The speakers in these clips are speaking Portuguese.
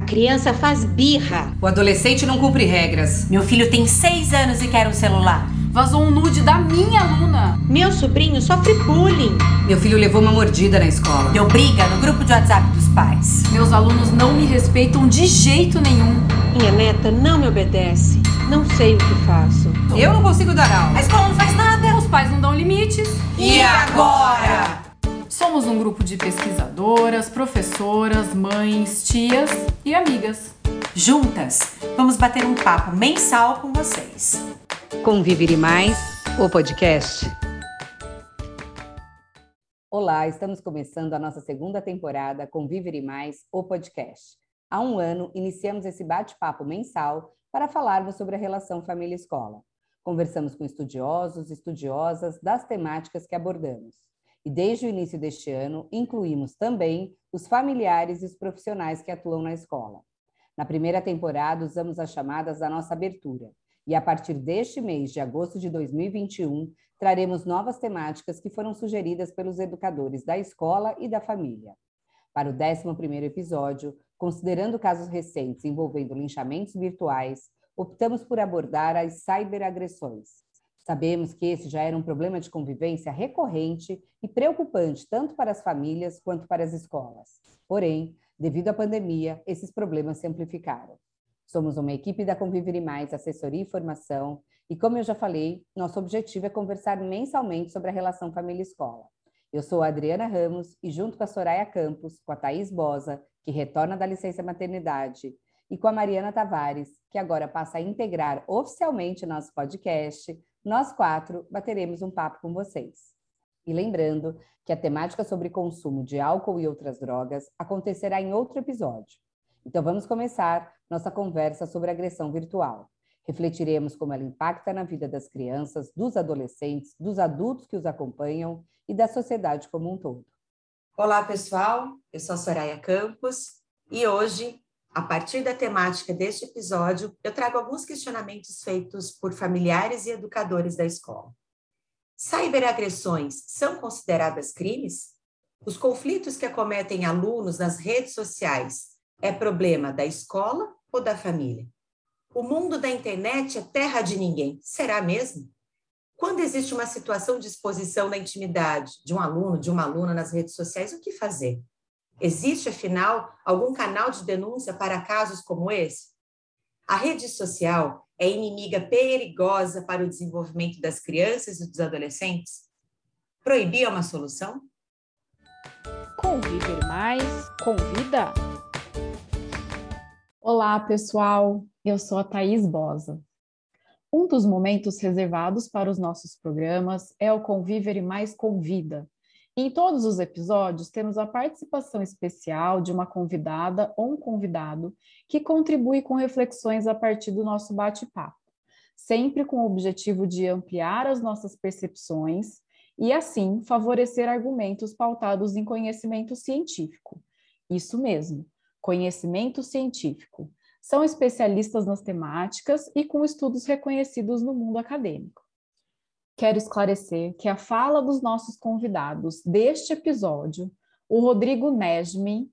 A criança faz birra. O adolescente não cumpre regras. Meu filho tem seis anos e quer um celular. Vazou um nude da minha aluna. Meu sobrinho sofre bullying. Meu filho levou uma mordida na escola. Deu briga no grupo de WhatsApp dos pais. Meus alunos não me respeitam de jeito nenhum. Minha neta não me obedece. Não sei o que faço. Eu não consigo dar aula. A escola não faz nada. Os pais não dão limites. E agora? Somos um grupo de pesquisadoras, professoras, mães, tias e amigas. Juntas, vamos bater um papo mensal com vocês. Conviver Mais, o podcast. Olá, estamos começando a nossa segunda temporada Conviver e Mais, o podcast. Há um ano, iniciamos esse bate-papo mensal para falarmos sobre a relação família-escola. Conversamos com estudiosos e estudiosas das temáticas que abordamos. E desde o início deste ano, incluímos também os familiares e os profissionais que atuam na escola. Na primeira temporada, usamos as chamadas da nossa abertura. E a partir deste mês de agosto de 2021, traremos novas temáticas que foram sugeridas pelos educadores da escola e da família. Para o 11º episódio, considerando casos recentes envolvendo linchamentos virtuais, optamos por abordar as cyberagressões. Sabemos que esse já era um problema de convivência recorrente e preocupante tanto para as famílias quanto para as escolas. Porém, devido à pandemia, esses problemas se amplificaram. Somos uma equipe da Conviver Mais Assessoria e Formação, e como eu já falei, nosso objetivo é conversar mensalmente sobre a relação família-escola. Eu sou a Adriana Ramos e junto com a Soraya Campos, com a Thaís Bosa, que retorna da licença maternidade, e com a Mariana Tavares, que agora passa a integrar oficialmente nosso podcast, nós quatro bateremos um papo com vocês. E lembrando que a temática sobre consumo de álcool e outras drogas acontecerá em outro episódio. Então vamos começar nossa conversa sobre agressão virtual. Refletiremos como ela impacta na vida das crianças, dos adolescentes, dos adultos que os acompanham e da sociedade como um todo. Olá, pessoal. Eu sou a Soraya Campos e hoje a partir da temática deste episódio, eu trago alguns questionamentos feitos por familiares e educadores da escola. Cyberagressões são consideradas crimes? Os conflitos que acometem alunos nas redes sociais é problema da escola ou da família? O mundo da internet é terra de ninguém, será mesmo? Quando existe uma situação de exposição da intimidade de um aluno, de uma aluna nas redes sociais, o que fazer? Existe, afinal, algum canal de denúncia para casos como esse? A rede social é inimiga perigosa para o desenvolvimento das crianças e dos adolescentes? Proibir é uma solução? Conviver mais convida. Olá, pessoal. Eu sou a Thaís Bosa. Um dos momentos reservados para os nossos programas é o Conviver Mais Convida, em todos os episódios, temos a participação especial de uma convidada ou um convidado que contribui com reflexões a partir do nosso bate-papo, sempre com o objetivo de ampliar as nossas percepções e, assim, favorecer argumentos pautados em conhecimento científico. Isso mesmo, conhecimento científico. São especialistas nas temáticas e com estudos reconhecidos no mundo acadêmico quero esclarecer que a fala dos nossos convidados deste episódio, o Rodrigo Nesmin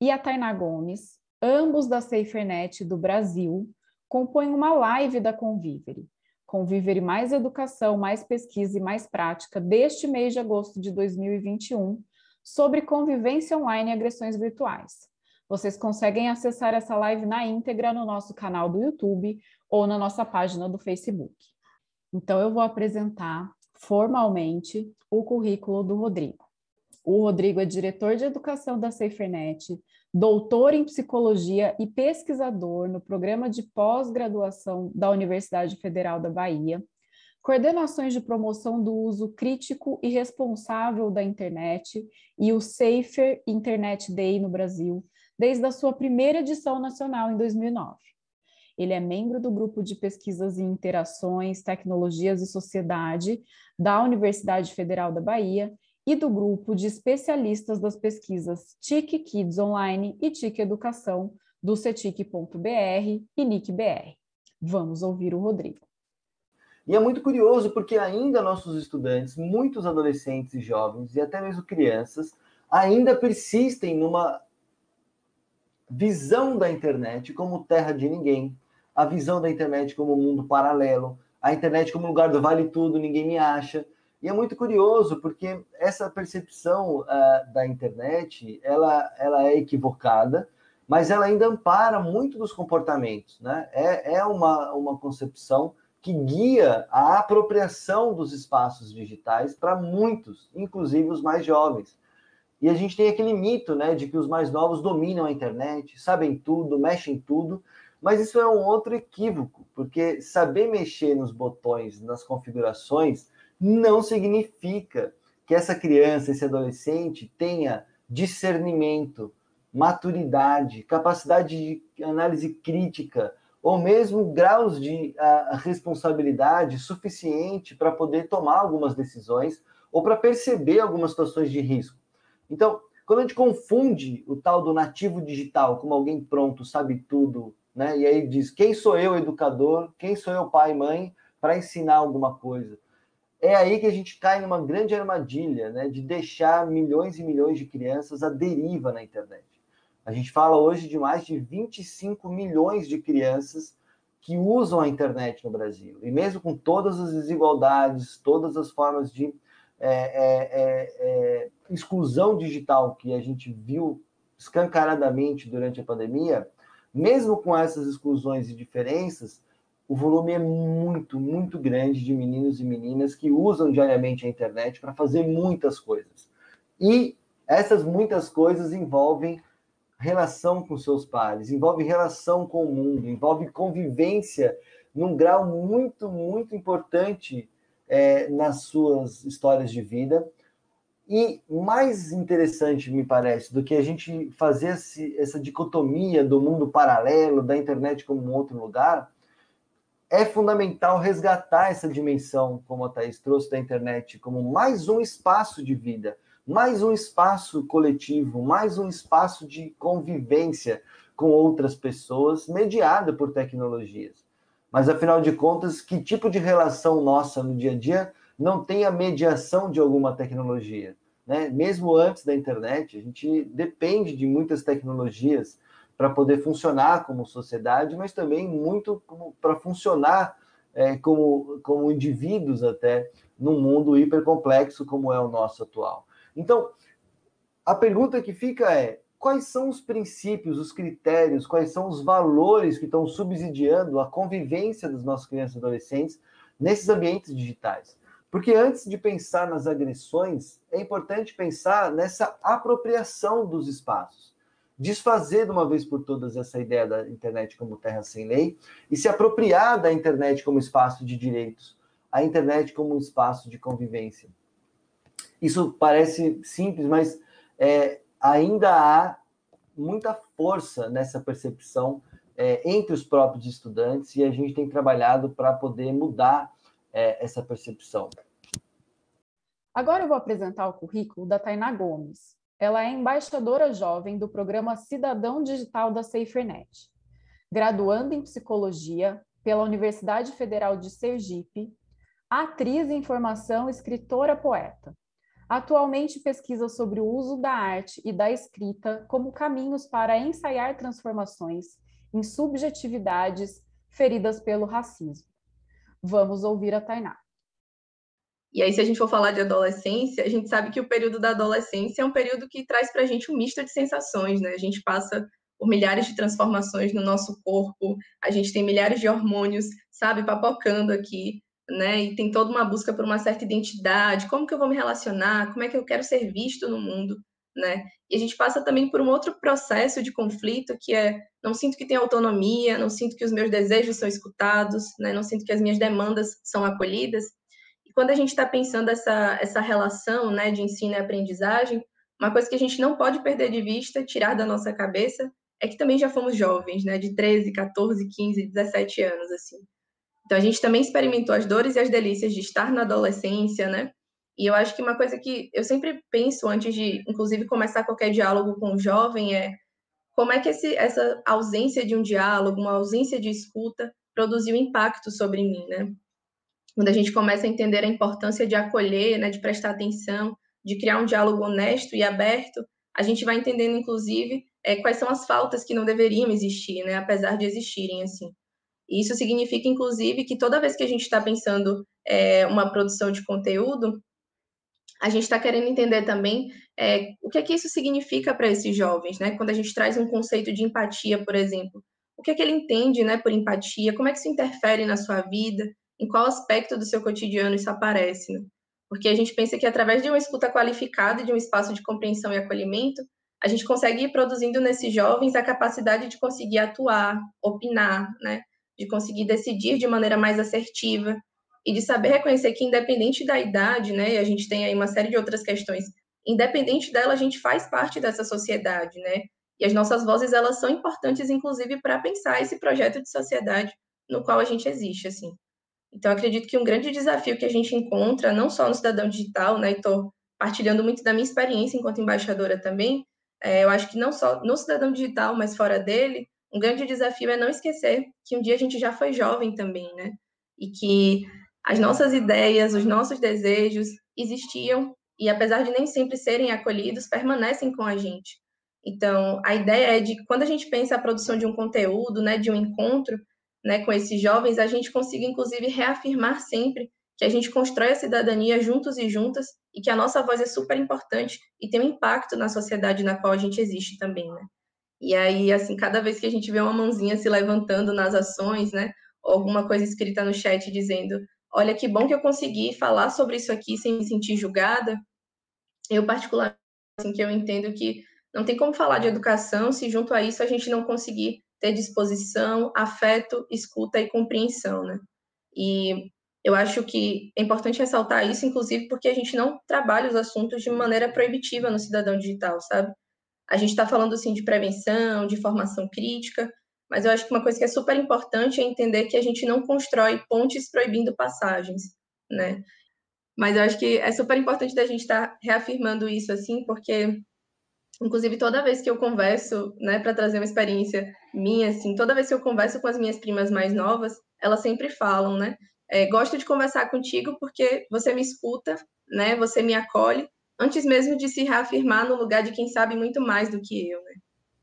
e a Tainá Gomes, ambos da SaferNet do Brasil, compõem uma live da Convivere. Convivere Mais Educação, Mais Pesquisa e Mais Prática deste mês de agosto de 2021 sobre convivência online e agressões virtuais. Vocês conseguem acessar essa live na íntegra no nosso canal do YouTube ou na nossa página do Facebook. Então, eu vou apresentar formalmente o currículo do Rodrigo. O Rodrigo é diretor de educação da SaferNet, doutor em psicologia e pesquisador no programa de pós-graduação da Universidade Federal da Bahia, coordenações de promoção do uso crítico e responsável da internet e o Safer Internet Day no Brasil, desde a sua primeira edição nacional em 2009. Ele é membro do grupo de pesquisas em interações, tecnologias e sociedade da Universidade Federal da Bahia e do grupo de especialistas das pesquisas TIC Kids Online e TIC Educação do cetic.br e NICBR. Vamos ouvir o Rodrigo. E é muito curioso porque ainda nossos estudantes, muitos adolescentes e jovens e até mesmo crianças, ainda persistem numa visão da internet como terra de ninguém, a visão da internet como mundo paralelo, a internet como lugar do vale tudo, ninguém me acha. E é muito curioso porque essa percepção uh, da internet ela, ela é equivocada, mas ela ainda ampara muito dos comportamentos. Né? É, é uma, uma concepção que guia a apropriação dos espaços digitais para muitos, inclusive os mais jovens. E a gente tem aquele mito né, de que os mais novos dominam a internet, sabem tudo, mexem tudo, mas isso é um outro equívoco, porque saber mexer nos botões, nas configurações, não significa que essa criança, esse adolescente tenha discernimento, maturidade, capacidade de análise crítica, ou mesmo graus de uh, responsabilidade suficiente para poder tomar algumas decisões ou para perceber algumas situações de risco. Então, quando a gente confunde o tal do nativo digital como alguém pronto, sabe tudo, né? E aí diz: quem sou eu, educador? Quem sou eu, pai e mãe, para ensinar alguma coisa? É aí que a gente cai numa grande armadilha, né? De deixar milhões e milhões de crianças à deriva na internet. A gente fala hoje de mais de 25 milhões de crianças que usam a internet no Brasil. E mesmo com todas as desigualdades, todas as formas de é, é, é, é exclusão digital que a gente viu escancaradamente durante a pandemia, mesmo com essas exclusões e diferenças, o volume é muito, muito grande de meninos e meninas que usam diariamente a internet para fazer muitas coisas. E essas muitas coisas envolvem relação com seus pares, envolve relação com o mundo, envolve convivência num grau muito, muito importante é, nas suas histórias de vida. E mais interessante, me parece, do que a gente fazer esse, essa dicotomia do mundo paralelo, da internet como um outro lugar, é fundamental resgatar essa dimensão, como a Thaís trouxe, da internet como mais um espaço de vida, mais um espaço coletivo, mais um espaço de convivência com outras pessoas, mediada por tecnologias. Mas, afinal de contas, que tipo de relação nossa no dia a dia não tem a mediação de alguma tecnologia. Né? Mesmo antes da internet, a gente depende de muitas tecnologias para poder funcionar como sociedade, mas também muito para funcionar é, como, como indivíduos até num mundo hipercomplexo como é o nosso atual. Então, a pergunta que fica é: quais são os princípios, os critérios, quais são os valores que estão subsidiando a convivência das nossas crianças e adolescentes nesses ambientes digitais? Porque antes de pensar nas agressões, é importante pensar nessa apropriação dos espaços. Desfazer de uma vez por todas essa ideia da internet como terra sem lei e se apropriar da internet como espaço de direitos, a internet como um espaço de convivência. Isso parece simples, mas é, ainda há muita força nessa percepção é, entre os próprios estudantes e a gente tem trabalhado para poder mudar é, essa percepção. Agora eu vou apresentar o currículo da Tainá Gomes. Ela é embaixadora jovem do programa Cidadão Digital da SaferNet. Graduando em Psicologia pela Universidade Federal de Sergipe, atriz em formação, escritora, poeta. Atualmente pesquisa sobre o uso da arte e da escrita como caminhos para ensaiar transformações em subjetividades feridas pelo racismo. Vamos ouvir a Tainá. E aí, se a gente for falar de adolescência, a gente sabe que o período da adolescência é um período que traz para a gente um misto de sensações, né? A gente passa por milhares de transformações no nosso corpo, a gente tem milhares de hormônios, sabe, papocando aqui, né? E tem toda uma busca por uma certa identidade, como que eu vou me relacionar, como é que eu quero ser visto no mundo, né? E a gente passa também por um outro processo de conflito que é não sinto que tenho autonomia, não sinto que os meus desejos são escutados, né? Não sinto que as minhas demandas são acolhidas quando a gente está pensando essa, essa relação né, de ensino e aprendizagem, uma coisa que a gente não pode perder de vista, tirar da nossa cabeça, é que também já fomos jovens, né, de 13, 14, 15, 17 anos, assim. Então, a gente também experimentou as dores e as delícias de estar na adolescência, né? E eu acho que uma coisa que eu sempre penso antes de, inclusive, começar qualquer diálogo com um jovem é como é que esse, essa ausência de um diálogo, uma ausência de escuta, produziu impacto sobre mim, né? quando a gente começa a entender a importância de acolher, né, de prestar atenção, de criar um diálogo honesto e aberto, a gente vai entendendo, inclusive, é, quais são as faltas que não deveriam existir, né, apesar de existirem, assim. Isso significa, inclusive, que toda vez que a gente está pensando é, uma produção de conteúdo, a gente está querendo entender também é, o que é que isso significa para esses jovens, né? Quando a gente traz um conceito de empatia, por exemplo, o que é que ele entende, né, por empatia? Como é que isso interfere na sua vida? Em qual aspecto do seu cotidiano isso aparece? Né? Porque a gente pensa que através de uma escuta qualificada de um espaço de compreensão e acolhimento, a gente consegue ir produzindo nesses jovens a capacidade de conseguir atuar, opinar, né? De conseguir decidir de maneira mais assertiva, e de saber reconhecer que, independente da idade, né, a gente tem aí uma série de outras questões, independente dela, a gente faz parte dessa sociedade, né? E as nossas vozes, elas são importantes, inclusive, para pensar esse projeto de sociedade no qual a gente existe, assim. Então, acredito que um grande desafio que a gente encontra, não só no cidadão digital, né, e estou partilhando muito da minha experiência enquanto embaixadora também, é, eu acho que não só no cidadão digital, mas fora dele, um grande desafio é não esquecer que um dia a gente já foi jovem também, né? E que as nossas ideias, os nossos desejos existiam e, apesar de nem sempre serem acolhidos, permanecem com a gente. Então, a ideia é de quando a gente pensa a produção de um conteúdo, né, de um encontro, né, com esses jovens, a gente consiga inclusive reafirmar sempre que a gente constrói a cidadania juntos e juntas e que a nossa voz é super importante e tem um impacto na sociedade na qual a gente existe também, né? E aí, assim, cada vez que a gente vê uma mãozinha se levantando nas ações, né, alguma coisa escrita no chat dizendo olha que bom que eu consegui falar sobre isso aqui sem me sentir julgada. Eu particularmente assim, que eu entendo que não tem como falar de educação se junto a isso a gente não conseguir ter disposição, afeto, escuta e compreensão, né? E eu acho que é importante ressaltar isso, inclusive porque a gente não trabalha os assuntos de maneira proibitiva no cidadão digital, sabe? A gente está falando assim de prevenção, de formação crítica, mas eu acho que uma coisa que é super importante é entender que a gente não constrói pontes proibindo passagens, né? Mas eu acho que é super importante da gente estar tá reafirmando isso assim, porque inclusive toda vez que eu converso, né, para trazer uma experiência minha assim, toda vez que eu converso com as minhas primas mais novas, elas sempre falam, né? É, gosto de conversar contigo porque você me escuta, né? Você me acolhe antes mesmo de se reafirmar no lugar de quem sabe muito mais do que eu, né?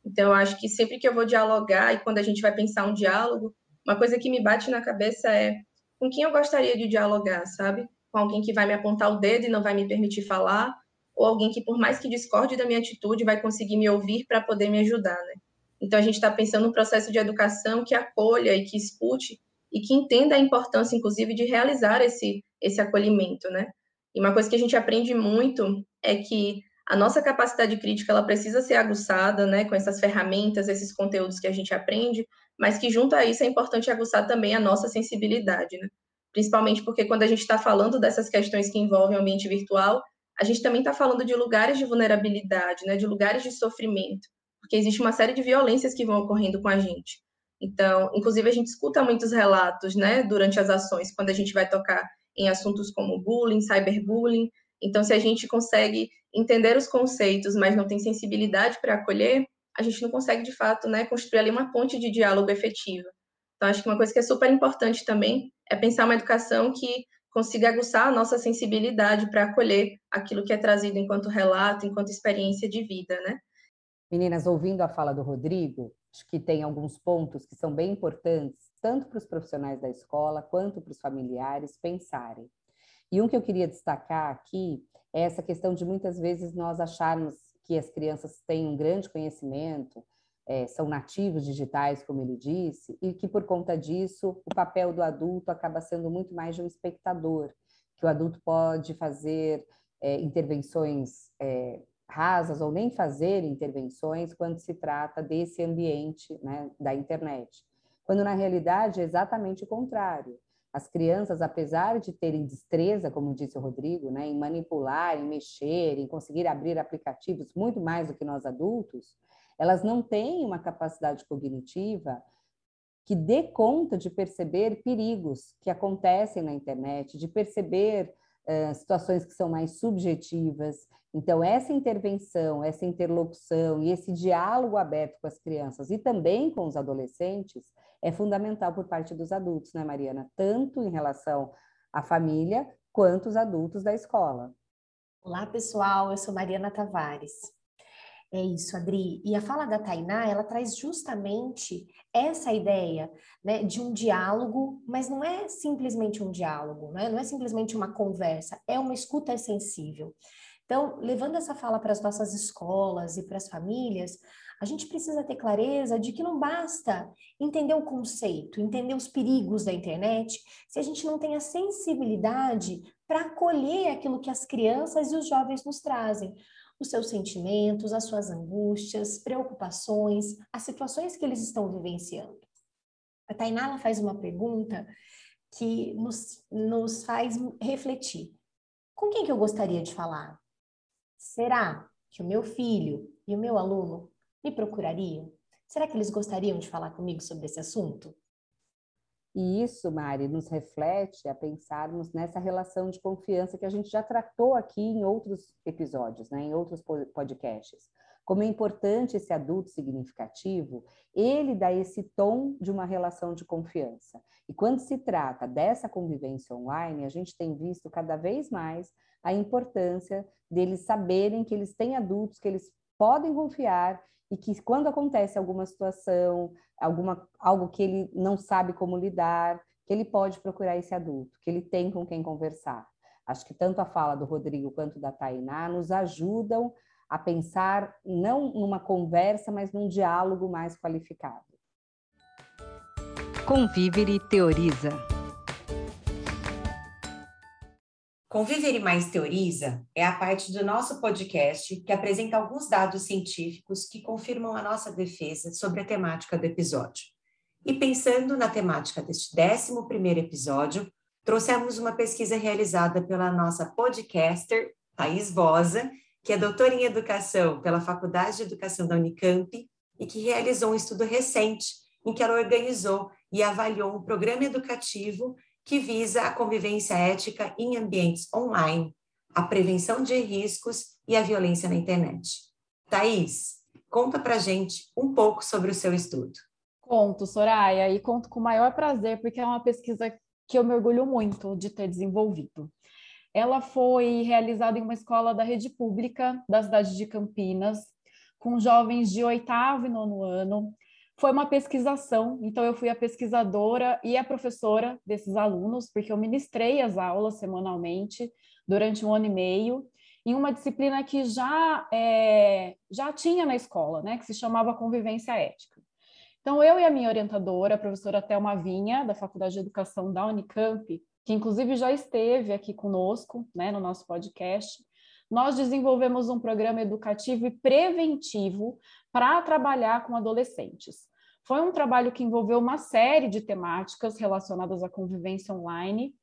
Então, eu acho que sempre que eu vou dialogar e quando a gente vai pensar um diálogo, uma coisa que me bate na cabeça é com quem eu gostaria de dialogar, sabe? Com alguém que vai me apontar o dedo e não vai me permitir falar, ou alguém que, por mais que discorde da minha atitude, vai conseguir me ouvir para poder me ajudar, né? Então, a gente está pensando num processo de educação que acolha e que escute e que entenda a importância, inclusive, de realizar esse, esse acolhimento, né? E uma coisa que a gente aprende muito é que a nossa capacidade crítica ela precisa ser aguçada, né, com essas ferramentas, esses conteúdos que a gente aprende, mas que junto a isso é importante aguçar também a nossa sensibilidade, né? Principalmente porque quando a gente está falando dessas questões que envolvem o ambiente virtual, a gente também está falando de lugares de vulnerabilidade, né, de lugares de sofrimento, porque existe uma série de violências que vão ocorrendo com a gente. Então, inclusive a gente escuta muitos relatos, né, durante as ações, quando a gente vai tocar em assuntos como bullying, cyberbullying, então, se a gente consegue entender os conceitos, mas não tem sensibilidade para acolher, a gente não consegue, de fato, né, construir ali uma ponte de diálogo efetiva. Então, acho que uma coisa que é super importante também é pensar uma educação que consiga aguçar a nossa sensibilidade para acolher aquilo que é trazido enquanto relato, enquanto experiência de vida, né? Meninas, ouvindo a fala do Rodrigo, acho que tem alguns pontos que são bem importantes, tanto para os profissionais da escola quanto para os familiares pensarem. E um que eu queria destacar aqui essa questão de muitas vezes nós acharmos que as crianças têm um grande conhecimento, é, são nativos digitais, como ele disse, e que por conta disso o papel do adulto acaba sendo muito mais de um espectador, que o adulto pode fazer é, intervenções é, rasas ou nem fazer intervenções quando se trata desse ambiente né, da internet. Quando na realidade é exatamente o contrário. As crianças, apesar de terem destreza, como disse o Rodrigo, né, em manipular, em mexer, em conseguir abrir aplicativos muito mais do que nós adultos, elas não têm uma capacidade cognitiva que dê conta de perceber perigos que acontecem na internet, de perceber situações que são mais subjetivas. Então, essa intervenção, essa interlocução e esse diálogo aberto com as crianças e também com os adolescentes é fundamental por parte dos adultos, né, Mariana? Tanto em relação à família quanto os adultos da escola. Olá, pessoal. Eu sou Mariana Tavares. É isso, Adri. E a fala da Tainá, ela traz justamente essa ideia né, de um diálogo, mas não é simplesmente um diálogo, né? não é simplesmente uma conversa, é uma escuta sensível. Então, levando essa fala para as nossas escolas e para as famílias, a gente precisa ter clareza de que não basta entender o conceito, entender os perigos da internet, se a gente não tem a sensibilidade para acolher aquilo que as crianças e os jovens nos trazem os seus sentimentos, as suas angústias, preocupações, as situações que eles estão vivenciando. A Tainá faz uma pergunta que nos, nos faz refletir. Com quem que eu gostaria de falar? Será que o meu filho e o meu aluno me procurariam? Será que eles gostariam de falar comigo sobre esse assunto? E isso, Mari, nos reflete a pensarmos nessa relação de confiança que a gente já tratou aqui em outros episódios, né, em outros podcasts. Como é importante esse adulto significativo, ele dá esse tom de uma relação de confiança. E quando se trata dessa convivência online, a gente tem visto cada vez mais a importância deles saberem que eles têm adultos que eles podem confiar e que quando acontece alguma situação, alguma, algo que ele não sabe como lidar, que ele pode procurar esse adulto, que ele tem com quem conversar. Acho que tanto a fala do Rodrigo quanto da Tainá nos ajudam a pensar não numa conversa, mas num diálogo mais qualificado. Conviver e teoriza. Conviver e Mais Teoriza é a parte do nosso podcast que apresenta alguns dados científicos que confirmam a nossa defesa sobre a temática do episódio. E pensando na temática deste 11 episódio, trouxemos uma pesquisa realizada pela nossa podcaster, Thais Vosa, que é doutora em educação pela Faculdade de Educação da Unicamp e que realizou um estudo recente em que ela organizou e avaliou um programa educativo que visa a convivência ética em ambientes online, a prevenção de riscos e a violência na internet. Thaís, conta pra gente um pouco sobre o seu estudo. Conto, Soraya, e conto com o maior prazer, porque é uma pesquisa que eu me orgulho muito de ter desenvolvido. Ela foi realizada em uma escola da rede pública da cidade de Campinas, com jovens de oitavo e nono ano, foi uma pesquisação, então eu fui a pesquisadora e a professora desses alunos, porque eu ministrei as aulas semanalmente durante um ano e meio, em uma disciplina que já, é, já tinha na escola, né, que se chamava Convivência Ética. Então, eu e a minha orientadora, a professora Thelma Vinha, da Faculdade de Educação da Unicamp, que inclusive já esteve aqui conosco, né, no nosso podcast, nós desenvolvemos um programa educativo e preventivo para trabalhar com adolescentes. Foi um trabalho que envolveu uma série de temáticas relacionadas à convivência online,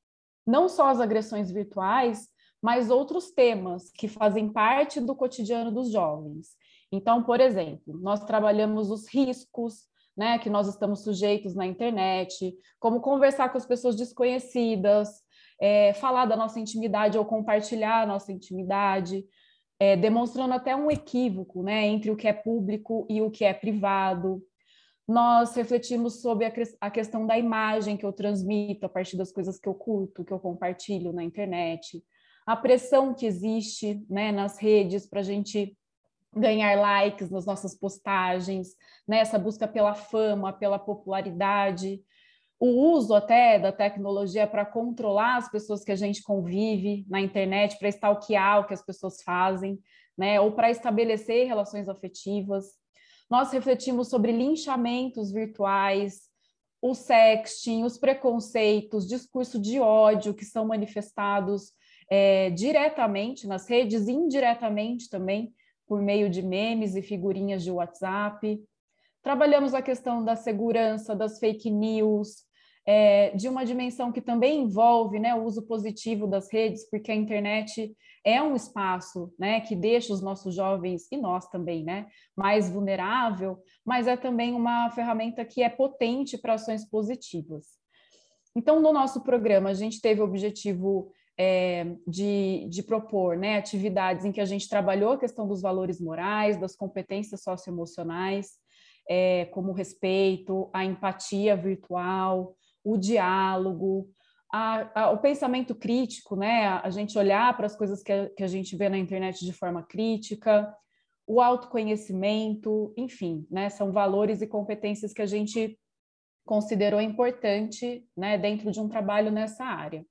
não só as agressões virtuais, mas outros temas que fazem parte do cotidiano dos jovens. Então, por exemplo, nós trabalhamos os riscos, né, que nós estamos sujeitos na internet, como conversar com as pessoas desconhecidas, é, falar da nossa intimidade ou compartilhar a nossa intimidade, é, demonstrando até um equívoco né, entre o que é público e o que é privado. Nós refletimos sobre a, a questão da imagem que eu transmito a partir das coisas que eu curto, que eu compartilho na internet, a pressão que existe né, nas redes para a gente ganhar likes nas nossas postagens, né, busca pela fama, pela popularidade, o uso até da tecnologia para controlar as pessoas que a gente convive na internet, para stalkear o que as pessoas fazem, né, ou para estabelecer relações afetivas. Nós refletimos sobre linchamentos virtuais, o sexting, os preconceitos, discurso de ódio que são manifestados é, diretamente nas redes, indiretamente também, por meio de memes e figurinhas de WhatsApp. Trabalhamos a questão da segurança, das fake news, é, de uma dimensão que também envolve né, o uso positivo das redes, porque a internet é um espaço né, que deixa os nossos jovens, e nós também, né, mais vulnerável, mas é também uma ferramenta que é potente para ações positivas. Então, no nosso programa, a gente teve o objetivo é, de, de, propor né, atividades em que a gente trabalhou a questão dos valores morais, das competências socioemocionais, é, como o respeito, a empatia virtual, o diálogo, a, a, o pensamento crítico, né? A gente olhar para as coisas que a, que a gente vê na internet de forma crítica, o autoconhecimento, enfim, né, são valores e competências que a gente considerou importante né, dentro de um trabalho nessa área.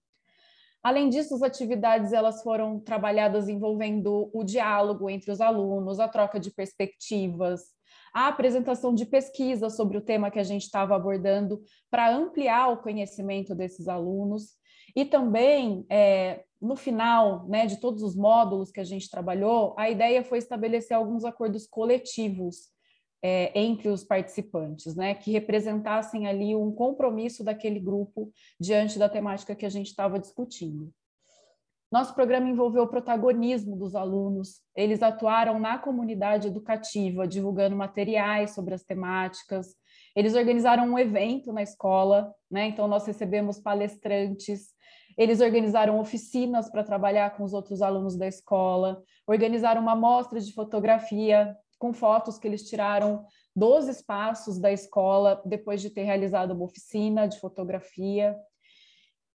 Além disso, as atividades elas foram trabalhadas envolvendo o diálogo entre os alunos, a troca de perspectivas, a apresentação de pesquisa sobre o tema que a gente estava abordando para ampliar o conhecimento desses alunos e também é, no final né, de todos os módulos que a gente trabalhou, a ideia foi estabelecer alguns acordos coletivos é, entre os participantes, né, que representassem ali um compromisso daquele grupo diante da temática que a gente estava discutindo. Nosso programa envolveu o protagonismo dos alunos, eles atuaram na comunidade educativa, divulgando materiais sobre as temáticas, eles organizaram um evento na escola, né, então nós recebemos palestrantes, eles organizaram oficinas para trabalhar com os outros alunos da escola, organizaram uma mostra de fotografia com fotos que eles tiraram dos espaços da escola depois de ter realizado uma oficina de fotografia.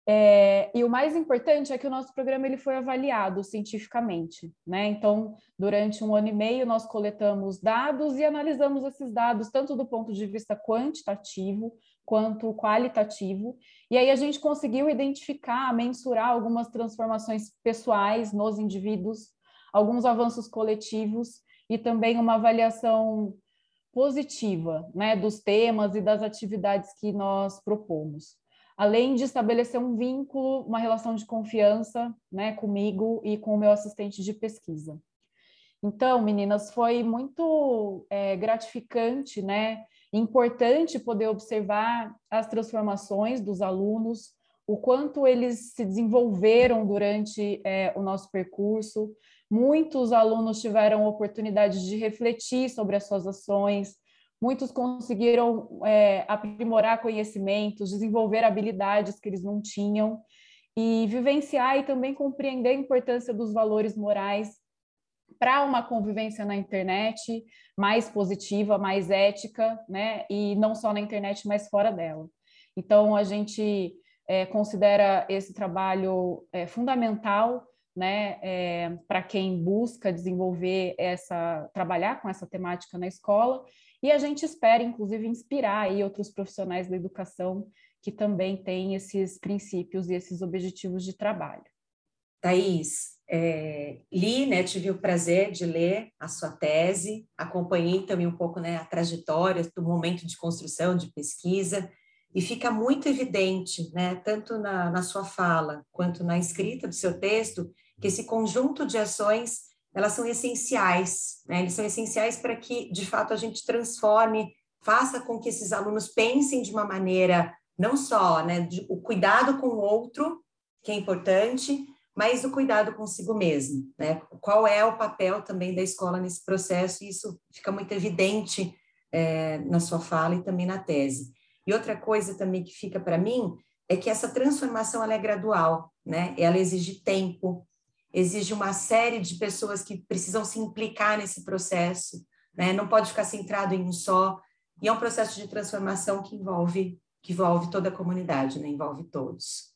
É, e o mais importante é que o nosso programa ele foi avaliado cientificamente, né? Então, durante um ano e meio, nós coletamos dados e analisamos esses dados, tanto do ponto de vista quantitativo quanto qualitativo, e aí a gente conseguiu identificar, mensurar algumas transformações pessoais nos indivíduos, alguns avanços coletivos e também uma avaliação positiva né, dos temas e das atividades que nós propomos. Além de estabelecer um vínculo, uma relação de confiança né, comigo e com o meu assistente de pesquisa. Então, meninas, foi muito é, gratificante, né, importante poder observar as transformações dos alunos, o quanto eles se desenvolveram durante é, o nosso percurso, Muitos alunos tiveram oportunidade de refletir sobre as suas ações, muitos conseguiram é, aprimorar conhecimentos, desenvolver habilidades que eles não tinham e vivenciar e também compreender a importância dos valores morais para uma convivência na internet mais positiva, mais ética, né? E não só na internet, mas fora dela. Então, a gente é, considera esse trabalho é, fundamental né, é, para quem busca desenvolver essa, trabalhar com essa temática na escola, e a gente espera, inclusive, inspirar aí outros profissionais da educação que também têm esses princípios e esses objetivos de trabalho. Thaís, é, li, né, tive o prazer de ler a sua tese, acompanhei também um pouco né, a trajetória do momento de construção, de pesquisa, e fica muito evidente, né, tanto na, na sua fala quanto na escrita do seu texto, que esse conjunto de ações elas são essenciais, né? Eles são essenciais para que, de fato, a gente transforme, faça com que esses alunos pensem de uma maneira não só, né, de, o cuidado com o outro, que é importante, mas o cuidado consigo mesmo, né? Qual é o papel também da escola nesse processo? Isso fica muito evidente é, na sua fala e também na tese. E outra coisa também que fica para mim é que essa transformação ela é gradual, né? Ela exige tempo, exige uma série de pessoas que precisam se implicar nesse processo, né? Não pode ficar centrado em um só. E é um processo de transformação que envolve que envolve toda a comunidade, né? Envolve todos.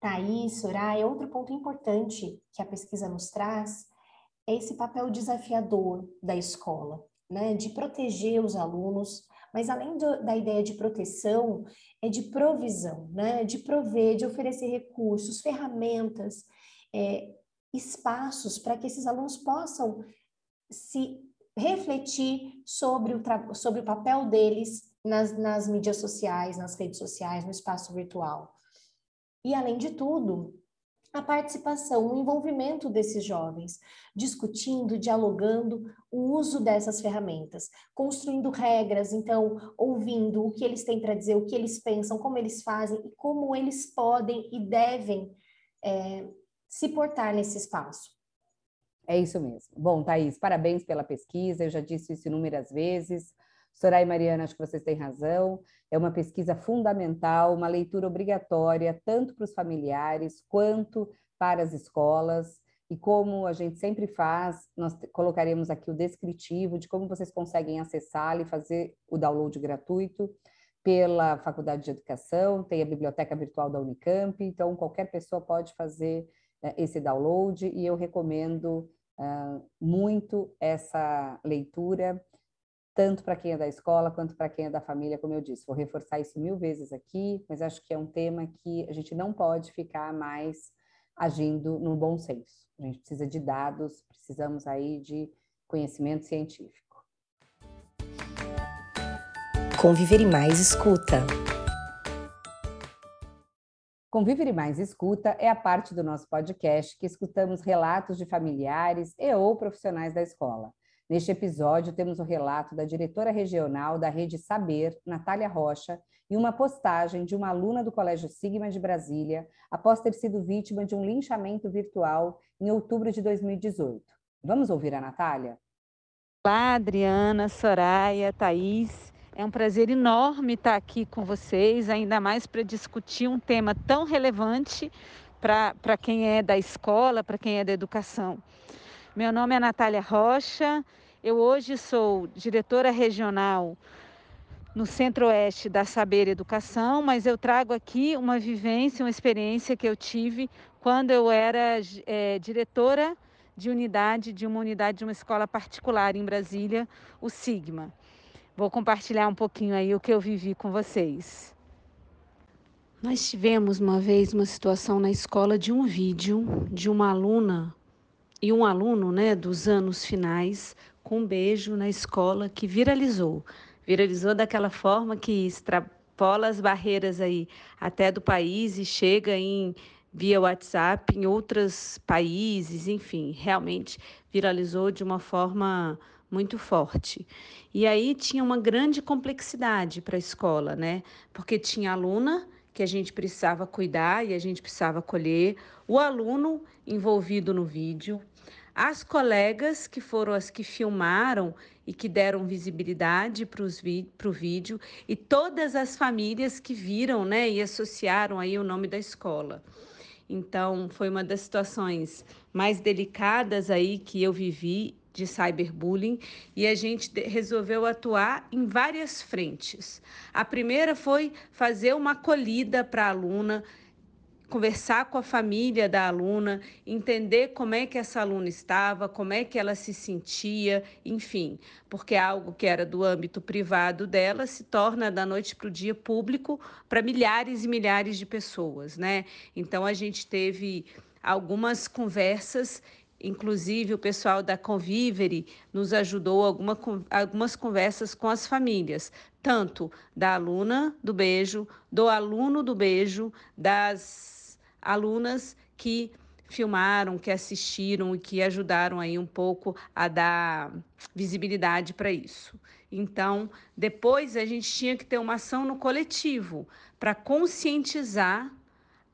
Thaís, Soraya, outro ponto importante que a pesquisa nos traz é esse papel desafiador da escola, né? De proteger os alunos, mas além do, da ideia de proteção, é de provisão, né? De prover, de oferecer recursos, ferramentas é, espaços para que esses alunos possam se refletir sobre o, sobre o papel deles nas, nas mídias sociais, nas redes sociais, no espaço virtual. E, além de tudo, a participação, o envolvimento desses jovens, discutindo, dialogando o uso dessas ferramentas, construindo regras, então, ouvindo o que eles têm para dizer, o que eles pensam, como eles fazem e como eles podem e devem é, se portar nesse espaço. É isso mesmo. Bom, Thaís, parabéns pela pesquisa, eu já disse isso inúmeras vezes. Soraya e Mariana, acho que vocês têm razão. É uma pesquisa fundamental, uma leitura obrigatória, tanto para os familiares quanto para as escolas. E como a gente sempre faz, nós colocaremos aqui o descritivo de como vocês conseguem acessá-la e fazer o download gratuito pela Faculdade de Educação, tem a biblioteca virtual da Unicamp, então qualquer pessoa pode fazer esse download e eu recomendo uh, muito essa leitura, tanto para quem é da escola quanto para quem é da família, como eu disse. Vou reforçar isso mil vezes aqui, mas acho que é um tema que a gente não pode ficar mais agindo no bom senso. A gente precisa de dados, precisamos aí de conhecimento científico. Conviver e Mais escuta. Conviver Mais Escuta é a parte do nosso podcast que escutamos relatos de familiares e ou profissionais da escola. Neste episódio, temos o relato da diretora regional da Rede Saber, Natália Rocha, e uma postagem de uma aluna do Colégio Sigma de Brasília, após ter sido vítima de um linchamento virtual em outubro de 2018. Vamos ouvir a Natália? Olá, Adriana, Soraya, Thaís. É um prazer enorme estar aqui com vocês, ainda mais para discutir um tema tão relevante para quem é da escola, para quem é da educação. Meu nome é Natália Rocha, eu hoje sou diretora regional no Centro-Oeste da Saber Educação, mas eu trago aqui uma vivência, uma experiência que eu tive quando eu era é, diretora de unidade de uma unidade de uma escola particular em Brasília, o Sigma. Vou compartilhar um pouquinho aí o que eu vivi com vocês. Nós tivemos uma vez uma situação na escola de um vídeo de uma aluna e um aluno, né, dos anos finais, com um beijo na escola que viralizou. Viralizou daquela forma que extrapola as barreiras aí até do país e chega em via WhatsApp em outros países, enfim, realmente viralizou de uma forma muito forte. E aí tinha uma grande complexidade para a escola, né? Porque tinha aluna que a gente precisava cuidar e a gente precisava acolher, o aluno envolvido no vídeo, as colegas que foram as que filmaram e que deram visibilidade para o vídeo e todas as famílias que viram né, e associaram aí o nome da escola. Então, foi uma das situações mais delicadas aí que eu vivi de cyberbullying e a gente resolveu atuar em várias frentes. A primeira foi fazer uma acolhida para a aluna, conversar com a família da aluna, entender como é que essa aluna estava, como é que ela se sentia, enfim, porque algo que era do âmbito privado dela se torna da noite para o dia público para milhares e milhares de pessoas, né? Então a gente teve algumas conversas Inclusive, o pessoal da Convivere nos ajudou alguma, algumas conversas com as famílias, tanto da aluna do beijo, do aluno do beijo, das alunas que filmaram, que assistiram e que ajudaram aí um pouco a dar visibilidade para isso. Então, depois a gente tinha que ter uma ação no coletivo para conscientizar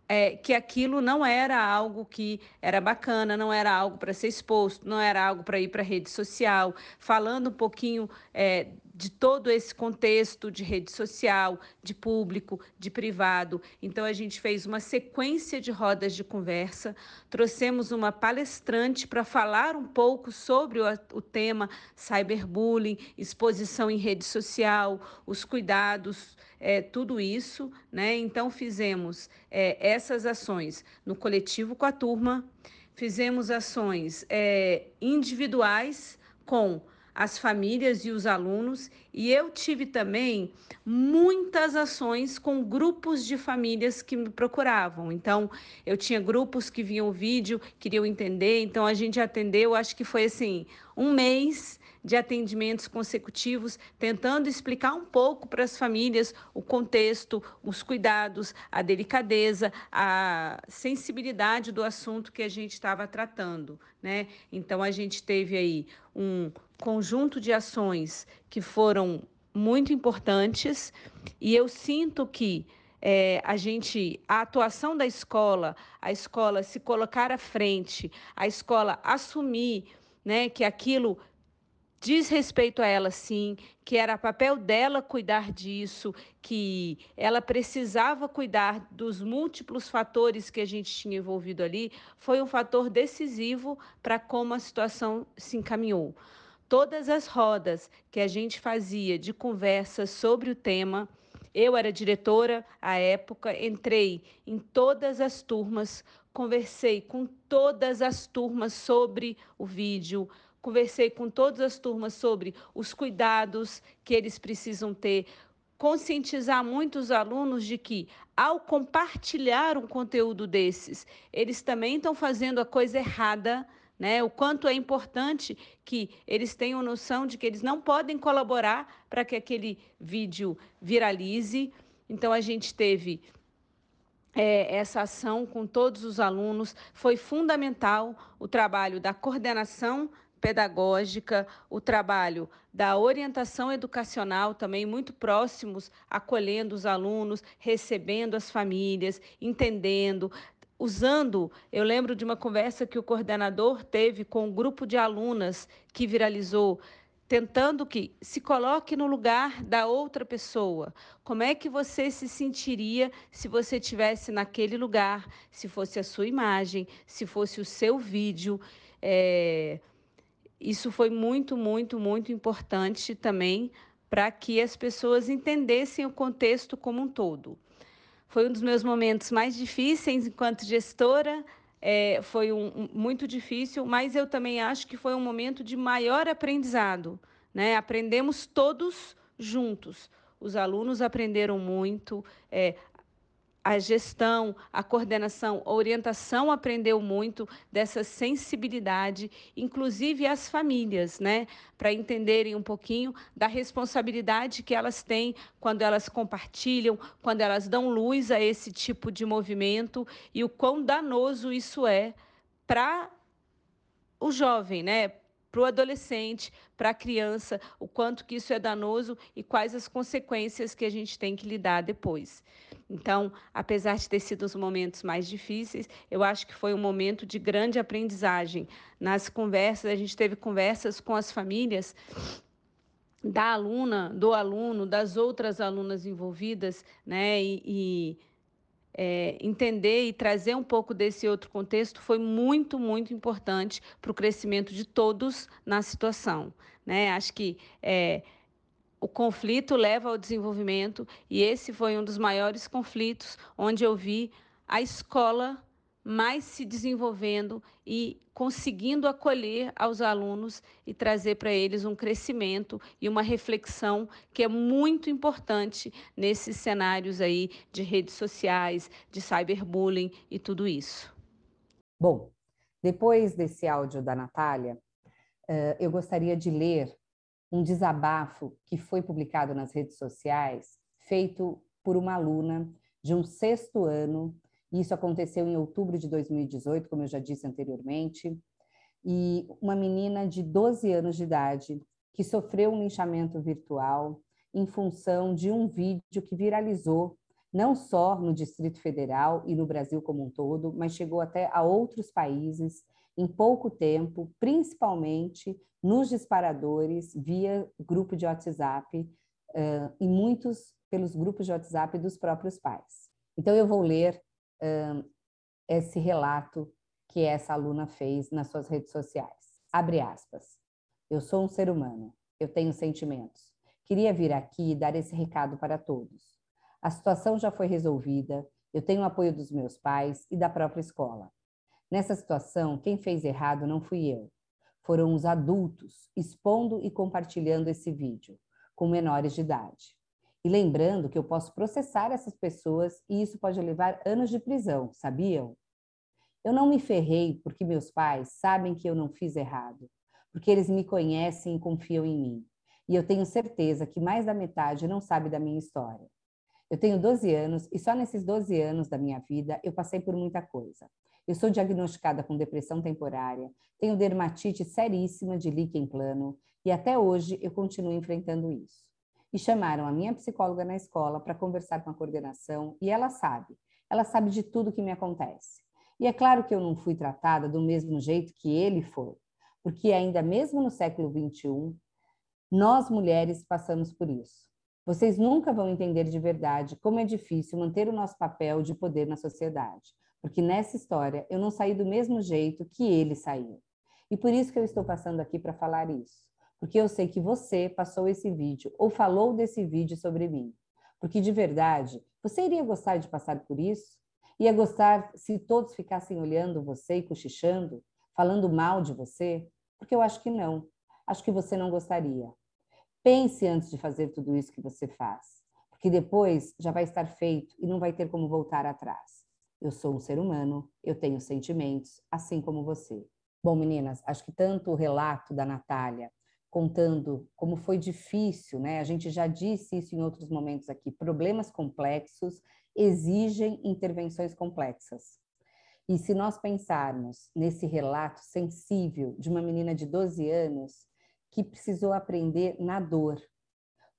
é, que aquilo não era algo que era bacana, não era algo para ser exposto, não era algo para ir para a rede social, falando um pouquinho é, de todo esse contexto de rede social, de público, de privado. Então, a gente fez uma sequência de rodas de conversa, trouxemos uma palestrante para falar um pouco sobre o, o tema cyberbullying, exposição em rede social, os cuidados é, tudo isso, né? Então fizemos é, essas ações no coletivo com a turma, fizemos ações é, individuais com as famílias e os alunos, e eu tive também muitas ações com grupos de famílias que me procuravam. Então, eu tinha grupos que viam o vídeo, queriam entender, então a gente atendeu, acho que foi assim, um mês de atendimentos consecutivos, tentando explicar um pouco para as famílias o contexto, os cuidados, a delicadeza, a sensibilidade do assunto que a gente estava tratando. Né? Então, a gente teve aí um conjunto de ações que foram muito importantes e eu sinto que é, a gente, a atuação da escola, a escola se colocar à frente, a escola assumir né, que aquilo diz respeito a ela sim, que era papel dela cuidar disso, que ela precisava cuidar dos múltiplos fatores que a gente tinha envolvido ali, foi um fator decisivo para como a situação se encaminhou. Todas as rodas que a gente fazia de conversa sobre o tema, eu era diretora à época, entrei em todas as turmas conversei com todas as turmas sobre o vídeo, conversei com todas as turmas sobre os cuidados que eles precisam ter, conscientizar muito os alunos de que, ao compartilhar um conteúdo desses, eles também estão fazendo a coisa errada. Né, o quanto é importante que eles tenham noção de que eles não podem colaborar para que aquele vídeo viralize. Então, a gente teve é, essa ação com todos os alunos. Foi fundamental o trabalho da coordenação pedagógica, o trabalho da orientação educacional também muito próximos, acolhendo os alunos, recebendo as famílias, entendendo, usando, eu lembro de uma conversa que o coordenador teve com um grupo de alunas que viralizou, tentando que se coloque no lugar da outra pessoa. Como é que você se sentiria se você tivesse naquele lugar, se fosse a sua imagem, se fosse o seu vídeo? É isso foi muito, muito, muito importante também para que as pessoas entendessem o contexto como um todo. Foi um dos meus momentos mais difíceis enquanto gestora, é, foi um, um, muito difícil, mas eu também acho que foi um momento de maior aprendizado. Né? Aprendemos todos juntos. Os alunos aprenderam muito, é, a gestão, a coordenação, a orientação aprendeu muito dessa sensibilidade, inclusive as famílias, né, para entenderem um pouquinho da responsabilidade que elas têm quando elas compartilham, quando elas dão luz a esse tipo de movimento e o quão danoso isso é para o jovem, né, para o adolescente, para a criança, o quanto que isso é danoso e quais as consequências que a gente tem que lidar depois. Então, apesar de ter sido os momentos mais difíceis, eu acho que foi um momento de grande aprendizagem. Nas conversas, a gente teve conversas com as famílias da aluna, do aluno, das outras alunas envolvidas, né? E, e é, entender e trazer um pouco desse outro contexto foi muito, muito importante para o crescimento de todos na situação. Né? Acho que é, o conflito leva ao desenvolvimento e esse foi um dos maiores conflitos onde eu vi a escola mais se desenvolvendo e conseguindo acolher aos alunos e trazer para eles um crescimento e uma reflexão que é muito importante nesses cenários aí de redes sociais, de cyberbullying e tudo isso. Bom, depois desse áudio da Natália, eu gostaria de ler um desabafo que foi publicado nas redes sociais, feito por uma aluna de um sexto ano isso aconteceu em outubro de 2018, como eu já disse anteriormente. E uma menina de 12 anos de idade que sofreu um linchamento virtual em função de um vídeo que viralizou não só no Distrito Federal e no Brasil como um todo, mas chegou até a outros países em pouco tempo, principalmente nos disparadores via grupo de WhatsApp uh, e muitos pelos grupos de WhatsApp dos próprios pais. Então eu vou ler esse relato que essa aluna fez nas suas redes sociais. Abre aspas. Eu sou um ser humano, eu tenho sentimentos. Queria vir aqui e dar esse recado para todos. A situação já foi resolvida, eu tenho o apoio dos meus pais e da própria escola. Nessa situação, quem fez errado não fui eu. Foram os adultos expondo e compartilhando esse vídeo, com menores de idade. E lembrando que eu posso processar essas pessoas e isso pode levar anos de prisão, sabiam? Eu não me ferrei porque meus pais sabem que eu não fiz errado, porque eles me conhecem e confiam em mim. E eu tenho certeza que mais da metade não sabe da minha história. Eu tenho 12 anos e só nesses 12 anos da minha vida eu passei por muita coisa. Eu sou diagnosticada com depressão temporária, tenho dermatite seríssima de líquen plano e até hoje eu continuo enfrentando isso e chamaram a minha psicóloga na escola para conversar com a coordenação e ela sabe, ela sabe de tudo que me acontece. E é claro que eu não fui tratada do mesmo jeito que ele foi, porque ainda mesmo no século 21, nós mulheres passamos por isso. Vocês nunca vão entender de verdade como é difícil manter o nosso papel de poder na sociedade, porque nessa história eu não saí do mesmo jeito que ele saiu. E por isso que eu estou passando aqui para falar isso porque eu sei que você passou esse vídeo ou falou desse vídeo sobre mim. Porque de verdade, você iria gostar de passar por isso? Ia gostar se todos ficassem olhando você e cochichando, falando mal de você? Porque eu acho que não. Acho que você não gostaria. Pense antes de fazer tudo isso que você faz, porque depois já vai estar feito e não vai ter como voltar atrás. Eu sou um ser humano, eu tenho sentimentos, assim como você. Bom, meninas, acho que tanto o relato da Natália contando como foi difícil, né? A gente já disse isso em outros momentos aqui. Problemas complexos exigem intervenções complexas. E se nós pensarmos nesse relato sensível de uma menina de 12 anos que precisou aprender na dor,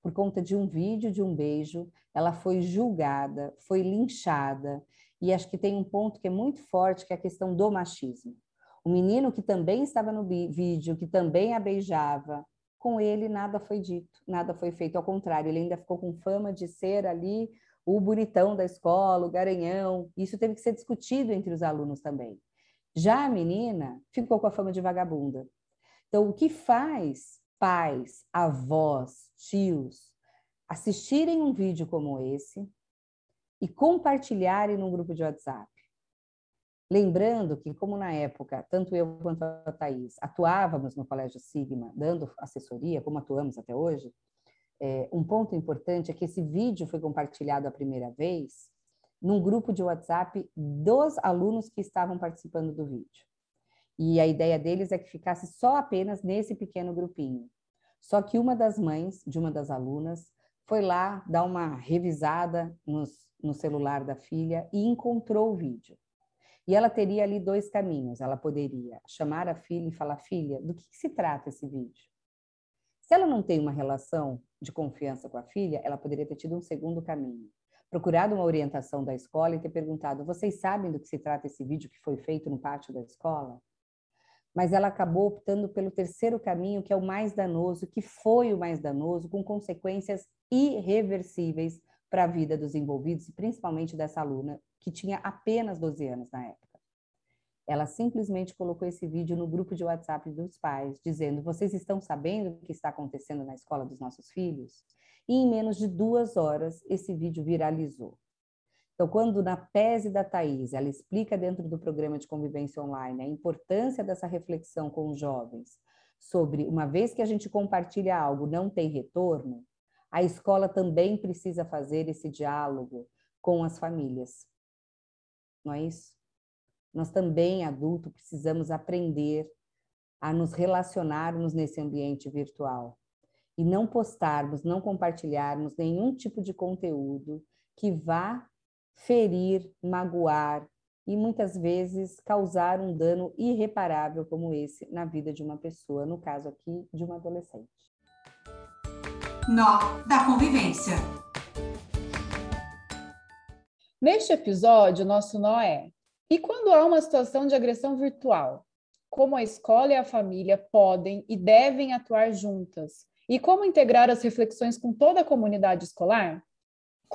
por conta de um vídeo de um beijo, ela foi julgada, foi linchada, e acho que tem um ponto que é muito forte, que é a questão do machismo. O menino que também estava no vídeo, que também a beijava, com ele nada foi dito, nada foi feito. Ao contrário, ele ainda ficou com fama de ser ali o bonitão da escola, o garanhão. Isso teve que ser discutido entre os alunos também. Já a menina ficou com a fama de vagabunda. Então, o que faz pais, avós, tios assistirem um vídeo como esse e compartilharem num grupo de WhatsApp? Lembrando que, como na época, tanto eu quanto a Thais atuávamos no Colégio Sigma, dando assessoria, como atuamos até hoje, é, um ponto importante é que esse vídeo foi compartilhado a primeira vez num grupo de WhatsApp dos alunos que estavam participando do vídeo. E a ideia deles é que ficasse só apenas nesse pequeno grupinho. Só que uma das mães de uma das alunas foi lá dar uma revisada nos, no celular da filha e encontrou o vídeo. E ela teria ali dois caminhos. Ela poderia chamar a filha e falar: Filha, do que, que se trata esse vídeo? Se ela não tem uma relação de confiança com a filha, ela poderia ter tido um segundo caminho. Procurado uma orientação da escola e ter perguntado: Vocês sabem do que se trata esse vídeo que foi feito no pátio da escola? Mas ela acabou optando pelo terceiro caminho, que é o mais danoso, que foi o mais danoso, com consequências irreversíveis para a vida dos envolvidos, e principalmente dessa aluna, que tinha apenas 12 anos na época. Ela simplesmente colocou esse vídeo no grupo de WhatsApp dos pais, dizendo: Vocês estão sabendo o que está acontecendo na escola dos nossos filhos? E em menos de duas horas, esse vídeo viralizou. Então, quando na tese da Thais, ela explica dentro do programa de convivência online a importância dessa reflexão com os jovens sobre, uma vez que a gente compartilha algo, não tem retorno, a escola também precisa fazer esse diálogo com as famílias não é isso? Nós também, adulto, precisamos aprender a nos relacionarmos nesse ambiente virtual e não postarmos, não compartilharmos nenhum tipo de conteúdo que vá ferir, magoar e muitas vezes causar um dano irreparável como esse na vida de uma pessoa, no caso aqui de uma adolescente. Nó da convivência. Neste episódio, nosso nó é: e quando há uma situação de agressão virtual? Como a escola e a família podem e devem atuar juntas? E como integrar as reflexões com toda a comunidade escolar?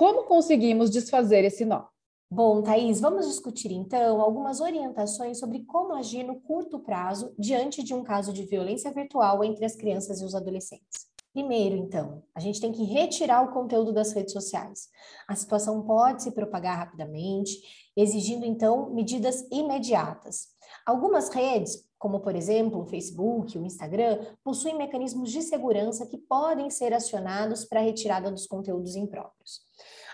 Como conseguimos desfazer esse nó? Bom, Thaís, vamos discutir então algumas orientações sobre como agir no curto prazo diante de um caso de violência virtual entre as crianças e os adolescentes. Primeiro, então, a gente tem que retirar o conteúdo das redes sociais. A situação pode se propagar rapidamente, exigindo, então, medidas imediatas. Algumas redes, como por exemplo o Facebook, o Instagram, possuem mecanismos de segurança que podem ser acionados para a retirada dos conteúdos impróprios.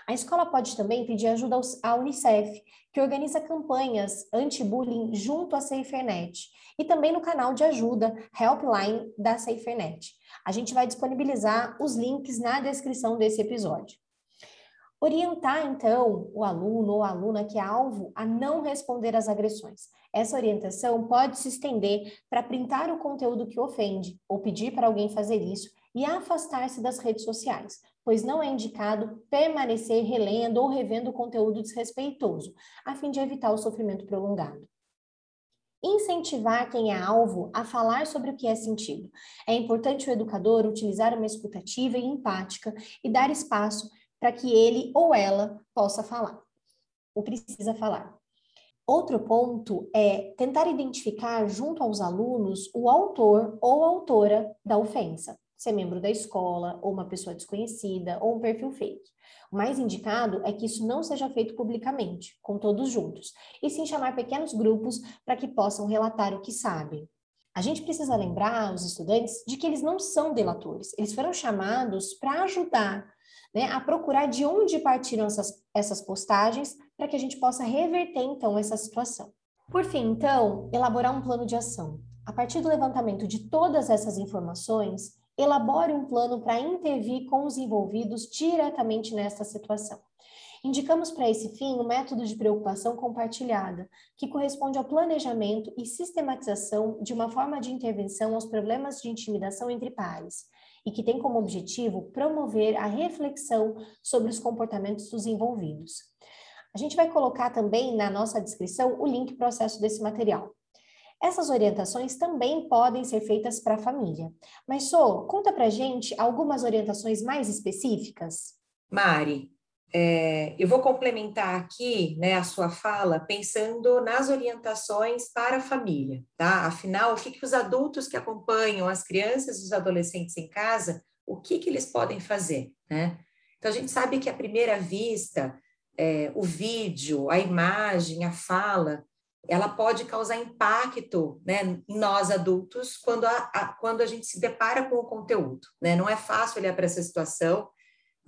A escola pode também pedir ajuda à Unicef, que organiza campanhas anti-bullying junto à SaferNet, e também no canal de ajuda Helpline da SaferNet. A gente vai disponibilizar os links na descrição desse episódio. Orientar, então, o aluno ou aluna que é alvo a não responder às agressões. Essa orientação pode se estender para printar o conteúdo que ofende, ou pedir para alguém fazer isso, e afastar-se das redes sociais, pois não é indicado permanecer relendo ou revendo conteúdo desrespeitoso, a fim de evitar o sofrimento prolongado. Incentivar quem é alvo a falar sobre o que é sentido. É importante o educador utilizar uma escutativa e empática e dar espaço para que ele ou ela possa falar, ou precisa falar. Outro ponto é tentar identificar junto aos alunos o autor ou autora da ofensa. ser membro da escola, ou uma pessoa desconhecida, ou um perfil fake. O mais indicado é que isso não seja feito publicamente, com todos juntos, e sim chamar pequenos grupos para que possam relatar o que sabem. A gente precisa lembrar os estudantes de que eles não são delatores, eles foram chamados para ajudar né, a procurar de onde partiram essas, essas postagens para que a gente possa reverter então essa situação. Por fim, então, elaborar um plano de ação. A partir do levantamento de todas essas informações, elabore um plano para intervir com os envolvidos diretamente nesta situação. Indicamos para esse fim o método de preocupação compartilhada, que corresponde ao planejamento e sistematização de uma forma de intervenção aos problemas de intimidação entre pares, e que tem como objetivo promover a reflexão sobre os comportamentos dos envolvidos. A gente vai colocar também na nossa descrição o link para o acesso desse material. Essas orientações também podem ser feitas para a família. Mas, Sô, conta para gente algumas orientações mais específicas. Mari, é, eu vou complementar aqui né, a sua fala pensando nas orientações para a família, tá? Afinal, o que, que os adultos que acompanham as crianças e os adolescentes em casa, o que, que eles podem fazer, né? Então, a gente sabe que à primeira vista, é, o vídeo, a imagem, a fala, ela pode causar impacto né, em nós adultos quando a, a, quando a gente se depara com o conteúdo. Né? Não é fácil olhar para essa situação,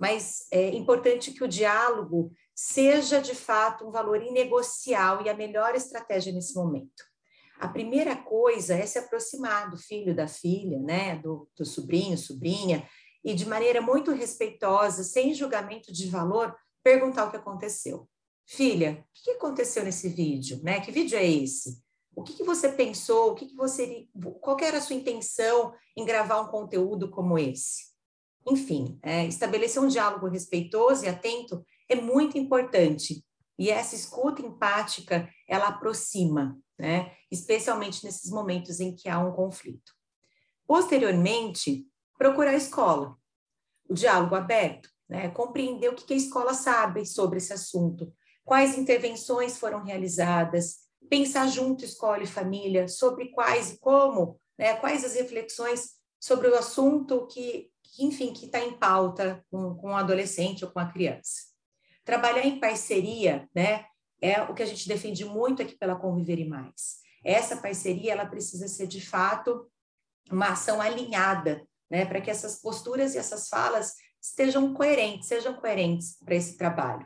mas é importante que o diálogo seja de fato um valor inegociável e a melhor estratégia nesse momento. A primeira coisa é se aproximar do filho, da filha, né, do, do sobrinho, sobrinha, e de maneira muito respeitosa, sem julgamento de valor, perguntar o que aconteceu. Filha, o que aconteceu nesse vídeo? Né? Que vídeo é esse? O que, que você pensou? O que, que você, qual era a sua intenção em gravar um conteúdo como esse? Enfim, é, estabelecer um diálogo respeitoso e atento é muito importante. E essa escuta empática, ela aproxima, né? especialmente nesses momentos em que há um conflito. Posteriormente, procurar a escola. O diálogo aberto, né? compreender o que a escola sabe sobre esse assunto, quais intervenções foram realizadas, pensar junto escola e família sobre quais e como, né? quais as reflexões sobre o assunto que enfim, que está em pauta com, com o adolescente ou com a criança. Trabalhar em parceria, né, é o que a gente defende muito aqui pela Conviver e Mais. Essa parceria, ela precisa ser, de fato, uma ação alinhada, né, para que essas posturas e essas falas estejam coerentes, sejam coerentes para esse trabalho.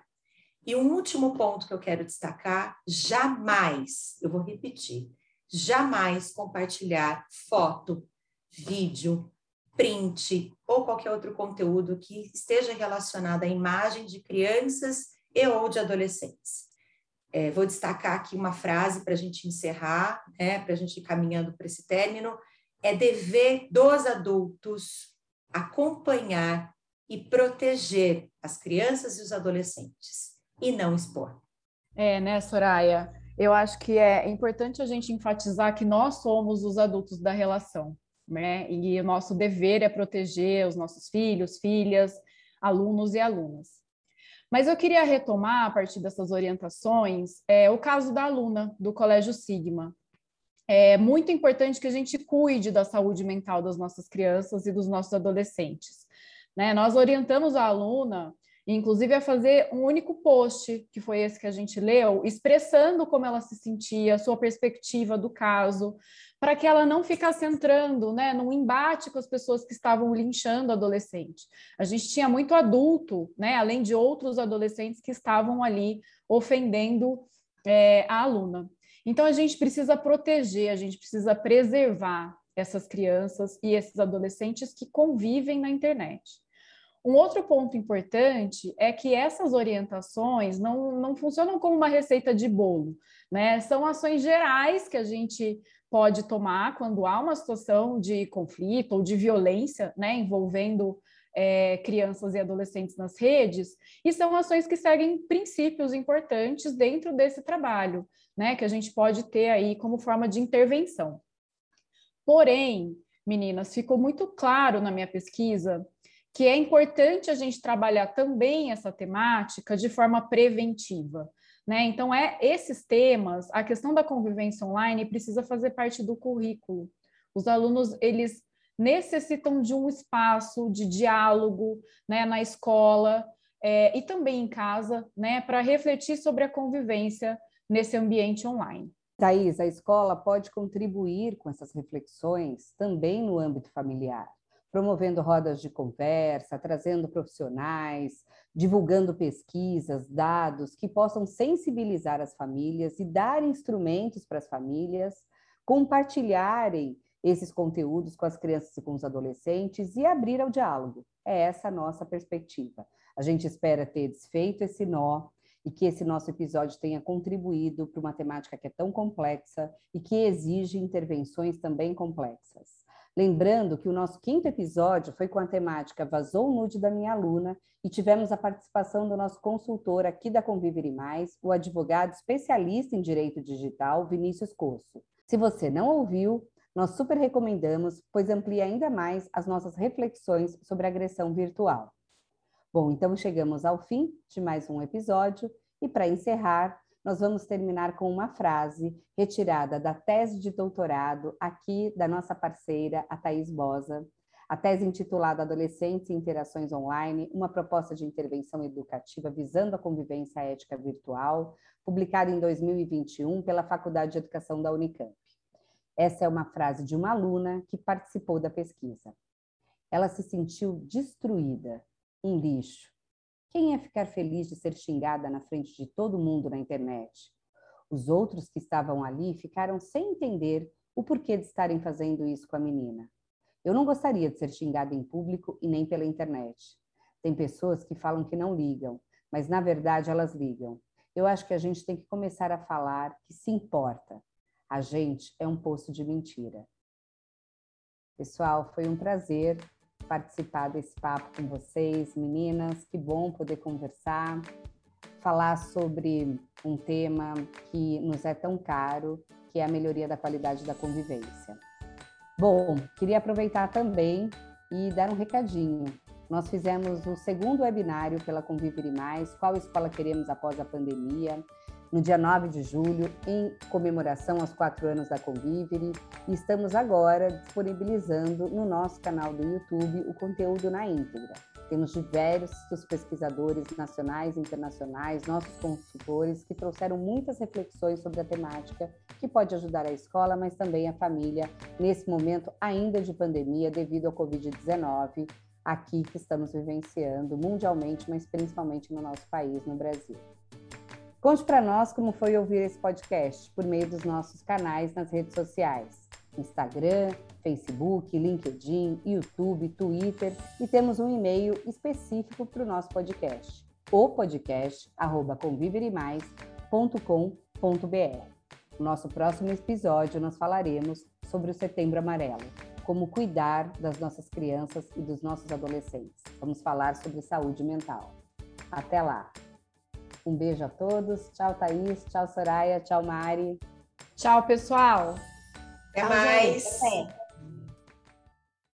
E um último ponto que eu quero destacar: jamais, eu vou repetir, jamais compartilhar foto, vídeo, print ou qualquer outro conteúdo que esteja relacionado à imagem de crianças e ou de adolescentes. É, vou destacar aqui uma frase para a gente encerrar, né, para a gente ir caminhando para esse término. É dever dos adultos acompanhar e proteger as crianças e os adolescentes, e não expor. É, né, Soraya? Eu acho que é importante a gente enfatizar que nós somos os adultos da relação né? E o nosso dever é proteger os nossos filhos, filhas, alunos e alunas. Mas eu queria retomar, a partir dessas orientações, é, o caso da aluna do Colégio Sigma. É muito importante que a gente cuide da saúde mental das nossas crianças e dos nossos adolescentes. Né? Nós orientamos a aluna inclusive a fazer um único post, que foi esse que a gente leu, expressando como ela se sentia, sua perspectiva do caso, para que ela não ficasse entrando né, num embate com as pessoas que estavam linchando adolescente. A gente tinha muito adulto, né, além de outros adolescentes que estavam ali ofendendo é, a aluna. Então, a gente precisa proteger, a gente precisa preservar essas crianças e esses adolescentes que convivem na internet. Um outro ponto importante é que essas orientações não, não funcionam como uma receita de bolo, né? São ações gerais que a gente pode tomar quando há uma situação de conflito ou de violência, né, envolvendo é, crianças e adolescentes nas redes, e são ações que seguem princípios importantes dentro desse trabalho, né, que a gente pode ter aí como forma de intervenção. Porém, meninas, ficou muito claro na minha pesquisa que é importante a gente trabalhar também essa temática de forma preventiva. Né? Então, é esses temas, a questão da convivência online precisa fazer parte do currículo. Os alunos, eles necessitam de um espaço de diálogo né, na escola é, e também em casa, né, para refletir sobre a convivência nesse ambiente online. Thais, a escola pode contribuir com essas reflexões também no âmbito familiar, promovendo rodas de conversa, trazendo profissionais, divulgando pesquisas, dados que possam sensibilizar as famílias e dar instrumentos para as famílias compartilharem esses conteúdos com as crianças e com os adolescentes e abrir ao diálogo. É essa a nossa perspectiva. A gente espera ter desfeito esse nó e que esse nosso episódio tenha contribuído para uma temática que é tão complexa e que exige intervenções também complexas. Lembrando que o nosso quinto episódio foi com a temática Vazou o nude da minha aluna e tivemos a participação do nosso consultor aqui da Conviver e Mais, o advogado especialista em direito digital, Vinícius Coço. Se você não ouviu, nós super recomendamos, pois amplia ainda mais as nossas reflexões sobre agressão virtual. Bom, então chegamos ao fim de mais um episódio e para encerrar, nós vamos terminar com uma frase retirada da tese de doutorado aqui da nossa parceira, a Thais Bosa, a tese intitulada Adolescentes e Interações Online, uma proposta de intervenção educativa visando a convivência ética virtual, publicada em 2021 pela Faculdade de Educação da Unicamp. Essa é uma frase de uma aluna que participou da pesquisa. Ela se sentiu destruída um lixo. Quem ia ficar feliz de ser xingada na frente de todo mundo na internet? Os outros que estavam ali ficaram sem entender o porquê de estarem fazendo isso com a menina. Eu não gostaria de ser xingada em público e nem pela internet. Tem pessoas que falam que não ligam, mas na verdade elas ligam. Eu acho que a gente tem que começar a falar que se importa. A gente é um poço de mentira. Pessoal, foi um prazer participar desse papo com vocês, meninas. Que bom poder conversar, falar sobre um tema que nos é tão caro, que é a melhoria da qualidade da convivência. Bom, queria aproveitar também e dar um recadinho. Nós fizemos o segundo webinário pela Conviver Mais, qual escola queremos após a pandemia no dia 9 de julho, em comemoração aos quatro anos da Convivere, e estamos agora disponibilizando no nosso canal do YouTube o conteúdo na íntegra. Temos diversos pesquisadores nacionais e internacionais, nossos consultores, que trouxeram muitas reflexões sobre a temática que pode ajudar a escola, mas também a família, nesse momento ainda de pandemia devido ao Covid-19, aqui que estamos vivenciando mundialmente, mas principalmente no nosso país, no Brasil. Conte para nós como foi ouvir esse podcast por meio dos nossos canais nas redes sociais. Instagram, Facebook, LinkedIn, YouTube, Twitter e temos um e-mail específico para o nosso podcast, o podcast conviveremais.com.br. No nosso próximo episódio nós falaremos sobre o Setembro Amarelo, como cuidar das nossas crianças e dos nossos adolescentes. Vamos falar sobre saúde mental. Até lá! Um beijo a todos. Tchau, Thaís. Tchau, Soraya. Tchau, Mari. Tchau, pessoal. Até mais. Até.